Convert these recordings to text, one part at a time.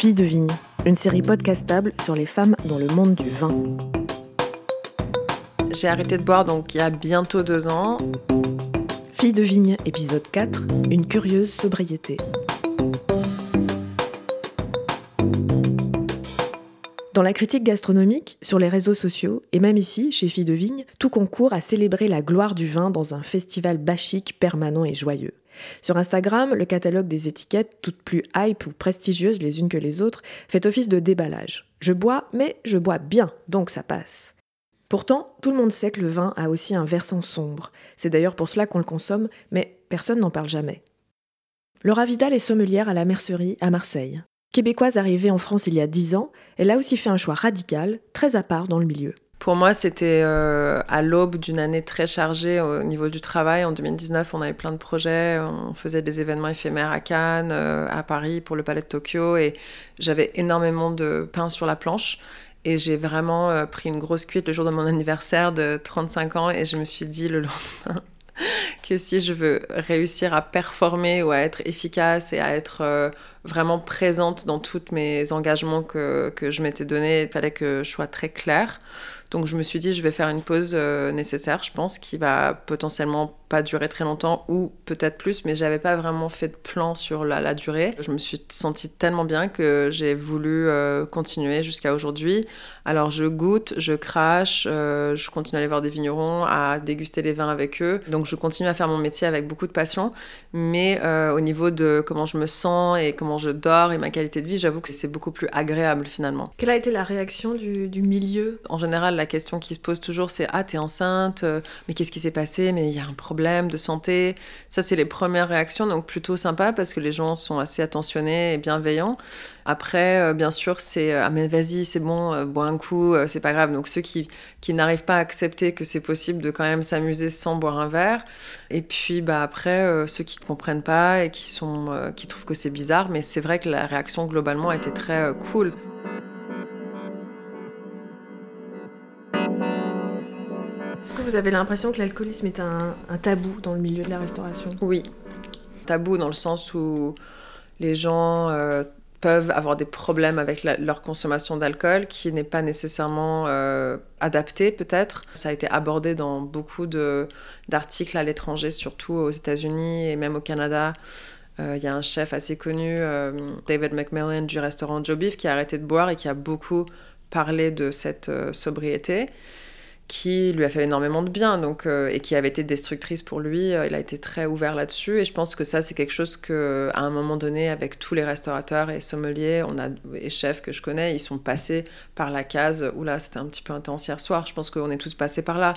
Fille de vigne, une série podcastable sur les femmes dans le monde du vin. J'ai arrêté de boire donc il y a bientôt deux ans. Fille de vigne, épisode 4, une curieuse sobriété. Dans la critique gastronomique, sur les réseaux sociaux, et même ici, chez Fille de Vigne, tout concourt à célébrer la gloire du vin dans un festival bachique permanent et joyeux. Sur Instagram, le catalogue des étiquettes, toutes plus hype ou prestigieuses les unes que les autres, fait office de déballage. Je bois, mais je bois bien, donc ça passe. Pourtant, tout le monde sait que le vin a aussi un versant sombre. C'est d'ailleurs pour cela qu'on le consomme, mais personne n'en parle jamais. Laura Vidal est sommelière à la mercerie à Marseille. Québécoise arrivée en France il y a 10 ans, elle a aussi fait un choix radical, très à part dans le milieu. Pour moi, c'était euh, à l'aube d'une année très chargée au niveau du travail. En 2019, on avait plein de projets. On faisait des événements éphémères à Cannes, euh, à Paris, pour le Palais de Tokyo. Et j'avais énormément de pain sur la planche. Et j'ai vraiment euh, pris une grosse cuite le jour de mon anniversaire de 35 ans. Et je me suis dit le lendemain que si je veux réussir à performer ou à être efficace et à être vraiment présente dans tous mes engagements que, que je m'étais donné, il fallait que je sois très claire. Donc je me suis dit, je vais faire une pause euh, nécessaire, je pense, qui va potentiellement pas durer très longtemps ou peut-être plus, mais j'avais pas vraiment fait de plan sur la, durée. Je me suis sentie tellement bien que j'ai voulu euh, continuer jusqu'à aujourd'hui. Alors je goûte, je crache, euh, je continue à aller voir des vignerons, à déguster les vins avec eux. Donc je continue à faire mon métier avec beaucoup de passion, mais au niveau de comment je me sens et comment je dors et ma qualité de vie, j'avoue que c'est beaucoup plus agréable finalement. Quelle a été la réaction du, du milieu? En général, la question qui se pose toujours, c'est Ah, t'es enceinte, euh, mais qu'est-ce qui s'est passé? Mais il y a un problème de santé. Ça, c'est les premières réactions, donc plutôt sympa parce que les gens sont assez attentionnés et bienveillants. Après, euh, bien sûr, c'est Ah, mais vas-y, c'est bon, bois un coup, c'est pas grave. Donc, ceux qui, qui n'arrivent pas à accepter que c'est possible de quand même s'amuser sans boire un verre. Et puis, bah, après, ceux qui comprennent pas et qui, sont, qui trouvent que c'est bizarre, mais c'est vrai que la réaction globalement été très cool. Vous avez l'impression que l'alcoolisme est un, tabou dans le milieu de la restauration? Oui. Tabou dans le sens où les gens euh, peuvent avoir des problèmes avec leur consommation d'alcool qui n'est pas nécessairement euh, adaptée peut-être. Ça a été abordé dans beaucoup d'articles à l'étranger, surtout aux États-Unis et même au Canada. Euh, il y a un chef assez connu, David McMillan du restaurant Joe Beef, qui a arrêté de boire et qui a beaucoup parlé de cette sobriété qui lui a fait énormément de bien donc, euh, et qui avait été destructrice pour lui. Euh, il a été très ouvert là-dessus et je pense que ça, c'est quelque chose que, à un moment donné, avec tous les restaurateurs et sommeliers on a, et chefs que je connais, ils sont passés par la case où là, c'était un petit peu intense hier soir. Je pense qu'on est tous passés par là.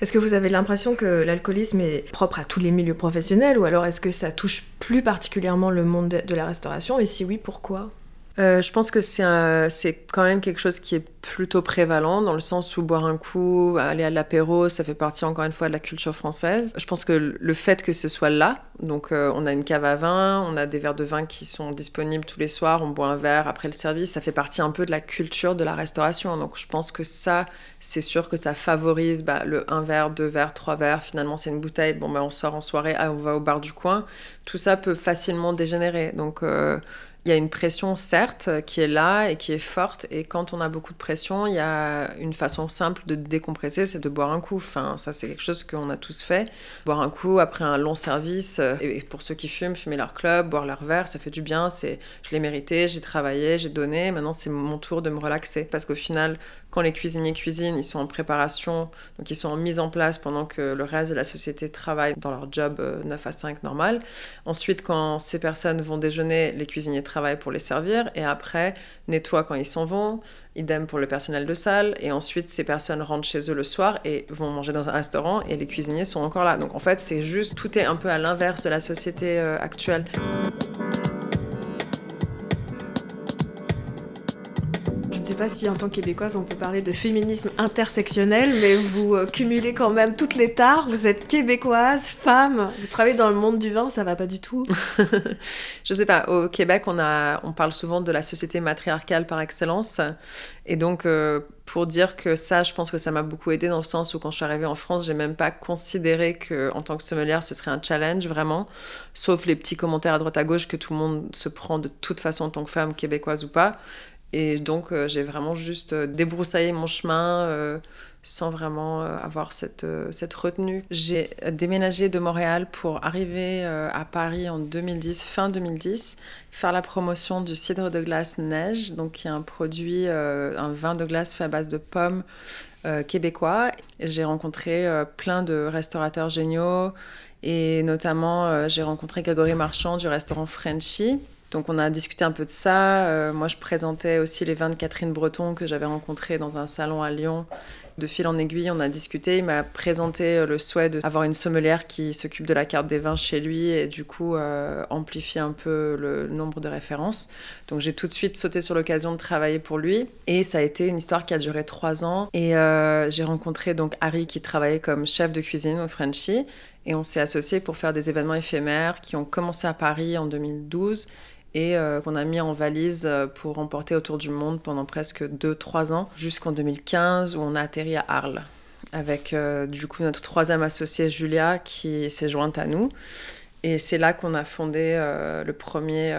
Est-ce que vous avez l'impression que l'alcoolisme est propre à tous les milieux professionnels ou alors est-ce que ça touche plus particulièrement le monde de la restauration et si oui, pourquoi? Euh, je pense que c'est quand même quelque chose qui est plutôt prévalent dans le sens où boire un coup, aller à l'apéro, ça fait partie encore une fois de la culture française. Je pense que le fait que ce soit là, donc euh, on a une cave à vin, on a des verres de vin qui sont disponibles tous les soirs, on boit un verre après le service, ça fait partie un peu de la culture de la restauration. Donc je pense que ça, c'est sûr que ça favorise bah, le un verre, deux verres, trois verres. Finalement, c'est une bouteille. Bon, ben on sort en soirée, ah, on va au bar du coin. Tout ça peut facilement dégénérer. Donc euh, il y a une pression, certes, qui est là et qui est forte. Et quand on a beaucoup de pression, il y a une façon simple de décompresser, c'est de boire un coup. Enfin, ça, c'est quelque chose qu'on a tous fait. Boire un coup après un long service. Euh, et pour ceux qui fument, fumer leur club, boire leur verre, ça fait du bien. C'est, je l'ai mérité, j'ai travaillé, j'ai donné. Maintenant, c'est mon tour de me relaxer. Parce qu'au final, quand les cuisiniers cuisinent, ils sont en préparation, donc ils sont en mise en place pendant que le reste de la société travaille dans leur job 9 euh, à 5 normal. Ensuite, quand ces personnes vont déjeuner, les cuisiniers travaillent pour les servir et après nettoient quand ils s'en vont. Idem pour le personnel de salle. Et ensuite, ces personnes rentrent chez eux le soir et vont manger dans un restaurant et les cuisiniers sont encore là. Donc en fait, c'est juste, tout est un peu à l'inverse de la société euh, actuelle. Sais pas si en tant que québécoise on peut parler de féminisme intersectionnel, mais vous euh, cumulez quand même toutes les tares. Vous êtes québécoise, femme, vous travaillez dans le monde du vin, ça va pas du tout. je sais pas. Au Québec, on a, on parle souvent de la société matriarcale par excellence, et donc euh, pour dire que ça, je pense que ça m'a beaucoup aidé dans le sens où quand je suis arrivée en France, j'ai même pas considéré que en tant que sommelière, ce serait un challenge vraiment, sauf les petits commentaires à droite à gauche que tout le monde se prend de toute façon en tant que femme québécoise ou pas. Et donc euh, j'ai vraiment juste euh, débroussaillé mon chemin euh, sans vraiment avoir cette, cette retenue. J'ai déménagé de Montréal pour arriver à Paris en 2010, fin 2010, faire la promotion du cidre de glace Neige, donc qui est un produit, un vin de glace fait à base de pommes québécois. J'ai rencontré plein de restaurateurs géniaux et notamment j'ai rencontré Grégory Marchand du restaurant Frenchy donc on a discuté un peu de ça. Euh, moi, je présentais aussi les vins de Catherine Breton que j'avais rencontré dans un salon à Lyon. De fil en aiguille, on a discuté. Il m'a présenté euh, le souhait d'avoir une sommelière qui s'occupe de la carte des vins chez lui et du coup euh, amplifier un peu le nombre de références. Donc j'ai tout de suite sauté sur l'occasion de travailler pour lui. Et ça a été une histoire qui a duré trois ans. Et j'ai rencontré donc Harry qui travaillait comme chef de cuisine au Frenchy. Et on s'est associés pour faire des événements éphémères qui ont commencé à Paris en 2012 et euh, qu'on a mis en valise euh, pour emporter autour du monde pendant presque 2-3 ans, jusqu'en 2015 où on a atterri à Arles, avec euh, du coup notre troisième associée Julia qui s'est jointe à nous. Et c'est là qu'on a fondé le premier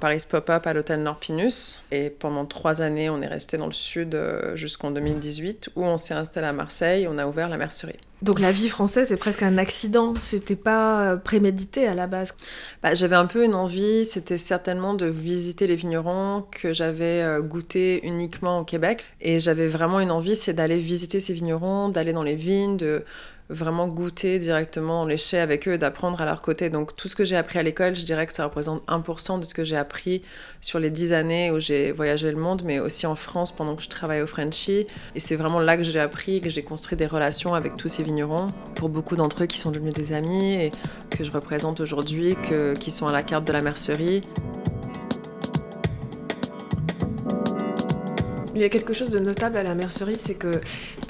Paris Pop-Up à l'hôtel Norpinus. Et pendant trois années, on est resté dans le sud jusqu'en 2018, où on s'est installé à Marseille, on a ouvert la mercerie. Donc la vie française, c'est presque un accident. C'était pas euh, prémédité à la base. Bah, j'avais un peu une envie, c'était certainement de visiter les vignerons que j'avais euh, goûté uniquement au Québec. Et j'avais vraiment une envie, c'est d'aller visiter ces vignerons, d'aller dans les vignes, de vraiment goûter directement les chais avec eux d'apprendre à leur côté. Donc tout ce que j'ai appris à l'école, je dirais que ça représente 1% de ce que j'ai appris sur les 10 années où j'ai voyagé le monde, mais aussi en France pendant que je travaillais au Frenchy. Et c'est vraiment là que j'ai appris, que j'ai construit des relations avec tous ces vignerons. Pour beaucoup d'entre eux qui sont devenus des amis et que je représente aujourd'hui, qui sont à la carte de la mercerie. Il y a quelque chose de notable à la mercerie, c'est que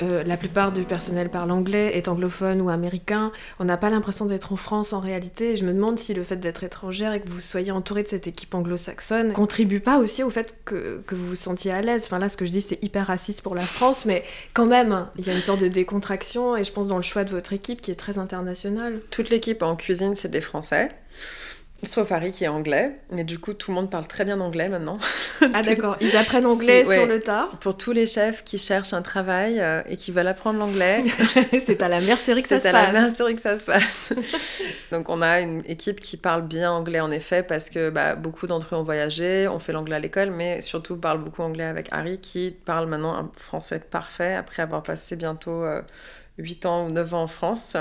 euh, la plupart du personnel parle anglais, est anglophone ou américain. On n'a pas l'impression d'être en France en réalité. je me demande si le fait d'être étrangère et que vous soyez entouré de cette équipe anglo-saxonne contribue pas aussi au fait que, que, vous vous sentiez à l'aise. Enfin là, ce que je dis, c'est hyper raciste pour la France, mais quand même, il y a une sorte de décontraction et je pense dans le choix de votre équipe qui est très internationale. Toute l'équipe en cuisine, c'est des Français. Sauf Harry qui est anglais, mais du coup tout le monde parle très bien anglais maintenant. Ah d'accord, ils apprennent anglais sur le tas. Pour tous les chefs qui cherchent un travail euh, et qui veulent apprendre l'anglais, c'est à la mercerie que ça se passe. C'est à la mercerie que ça se passe. Donc on a une équipe qui parle bien anglais en effet parce que bah, beaucoup d'entre eux ont voyagé, ont fait l'anglais à l'école, mais surtout parlent beaucoup anglais avec Harry qui parle maintenant un français parfait après avoir passé bientôt 8 euh, ans ou 9 ans en France.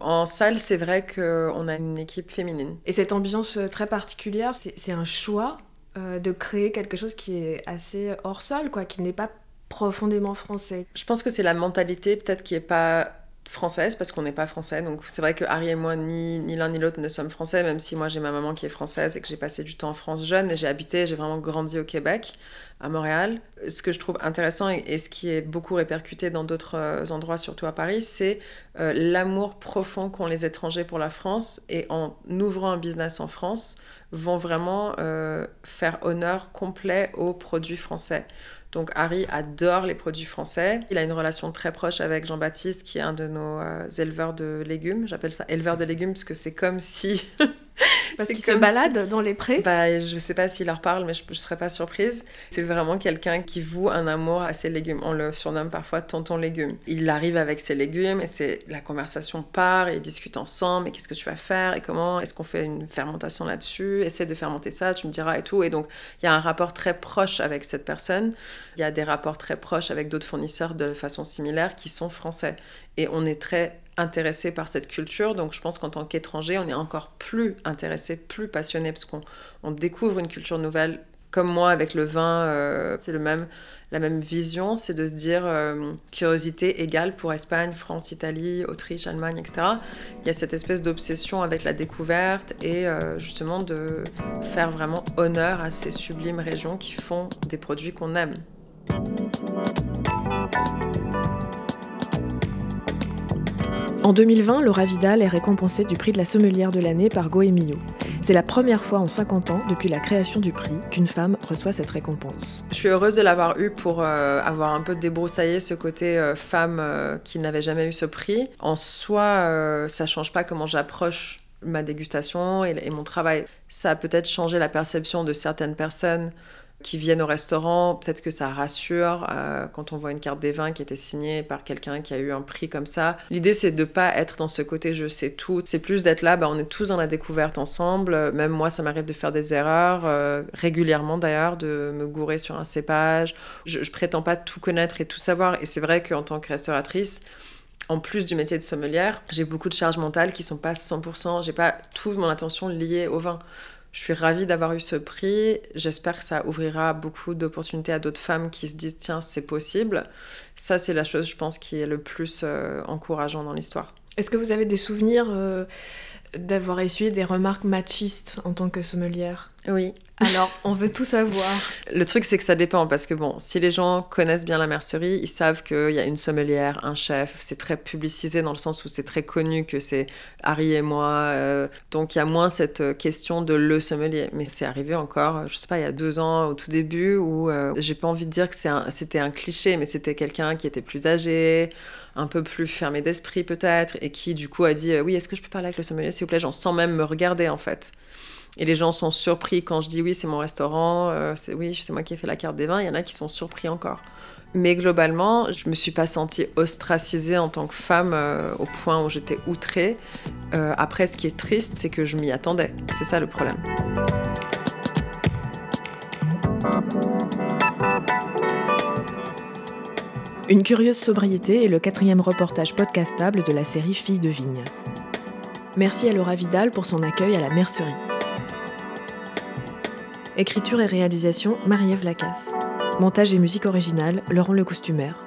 En salle, c'est vrai qu'on a une équipe féminine. Et cette ambiance euh, très particulière, c'est un choix euh, de créer quelque chose qui est assez hors sol, quoi, qui n'est pas profondément français. Je pense que c'est la mentalité peut-être qui est pas française parce qu'on n'est pas français. Donc c'est vrai que Harry et moi, ni, ni l'un ni l'autre ne sommes français, même si moi j'ai ma maman qui est française et que j'ai passé du temps en France jeune. Et j'ai habité, j'ai vraiment grandi au Québec, à Montréal. Ce que je trouve intéressant et, ce qui est beaucoup répercuté dans d'autres euh, endroits, surtout à Paris, c'est euh, l'amour profond qu'ont les étrangers pour la France. Et en ouvrant un business en France, vont vraiment euh, faire honneur complet aux produits français. Donc Harry adore les produits français. Il a une relation très proche avec Jean-Baptiste, qui est un de nos euh, éleveurs de légumes. J'appelle ça éleveur de légumes parce que c'est comme si Parce qu'il se balade dans les prés bah, Je ne sais pas s'il leur parle, mais je ne serais pas surprise. C'est vraiment quelqu'un qui voue un amour à ses légumes. On le surnomme parfois tonton légumes. Il arrive avec ses légumes et c'est la conversation part et ils discutent ensemble. Et qu'est-ce que tu vas faire? Et comment? Est-ce qu'on fait une fermentation là-dessus? Essaie de fermenter ça, tu me diras et tout. Et donc, il y a un rapport très proche avec cette personne. Il y a des rapports très proches avec d'autres fournisseurs de façon similaire qui sont français. Et on est très intéressé par cette culture. Donc je pense qu'en tant qu'étranger, on est encore plus intéressé, plus passionné, parce qu'on on découvre une culture nouvelle. Comme moi, avec le vin, euh, c'est le même, la même vision, c'est de se dire euh, curiosité égale pour Espagne, France, Italie, Autriche, Allemagne, etc. Il y a cette espèce d'obsession avec la découverte et euh, justement de faire vraiment honneur à ces sublimes régions qui font des produits qu'on aime. En 2020, Laura Vidal est récompensée du prix de la sommelière de l'année par Goemio. C'est la première fois en 50 ans, depuis la création du prix, qu'une femme reçoit cette récompense. Je suis heureuse de l'avoir eu pour euh, avoir un peu débroussaillé ce côté euh, femme euh, qui n'avait jamais eu ce prix. En soi, ça change pas comment j'approche ma dégustation et, et, mon travail. Ça a peut-être changé la perception de certaines personnes qui viennent au restaurant, peut-être que ça rassure euh, quand on voit une carte des vins qui était signée par quelqu'un qui a eu un prix comme ça. L'idée, c'est de pas être dans ce côté je sais tout. C'est plus d'être là, bah, on est tous dans la découverte ensemble. Même moi, ça m'arrive de faire des erreurs, euh, régulièrement d'ailleurs, de me gourer sur un cépage. Je, je prétends pas tout connaître et tout savoir. Et c'est vrai qu'en tant que restauratrice, en plus du métier de sommelière, j'ai beaucoup de charges mentales qui sont pas 100%, j'ai pas toute mon attention liée au vin. Je suis ravie d'avoir eu ce prix. J'espère que ça ouvrira beaucoup d'opportunités à d'autres femmes qui se disent tiens, c'est possible. Ça, c'est la chose, je pense, qui est le plus euh, encourageant dans l'histoire. Est-ce que vous avez des souvenirs euh, d'avoir essuyé des remarques machistes en tant que sommelière? Oui. Alors, on veut tout savoir. Le truc, c'est que ça dépend, parce que bon, si les gens connaissent bien la mercerie, ils savent qu'il y a une sommelière, un chef, c'est très publicisé dans le sens où c'est très connu que c'est Harry et moi, euh, donc il y a moins cette question de le sommelier. Mais c'est arrivé encore, je sais pas, il y a deux ans, au tout début, où euh, j'ai pas envie de dire que c'était un, cliché, mais c'était quelqu'un qui était plus âgé, un peu plus fermé d'esprit peut-être, et qui du coup a dit euh, oui, est-ce que je peux parler avec le sommelier, s'il vous plaît, genre sans même me regarder en fait. Et les gens sont surpris quand je dis oui, c'est mon restaurant, euh, c'est oui, c'est moi qui ai fait la carte des vins. Il y en a qui sont surpris encore. Mais globalement, je me suis pas sentie ostracisée en tant que femme euh, au point où j'étais outrée. Euh, après, ce qui est triste, c'est que je m'y attendais. C'est ça le problème. Une curieuse sobriété est le quatrième reportage podcastable de la série Filles de Vigne. Merci à Laura Vidal pour son accueil à la mercerie. Écriture et réalisation, Marie-Ève Lacasse. Montage et musique originale, Laurent Le Costumaire.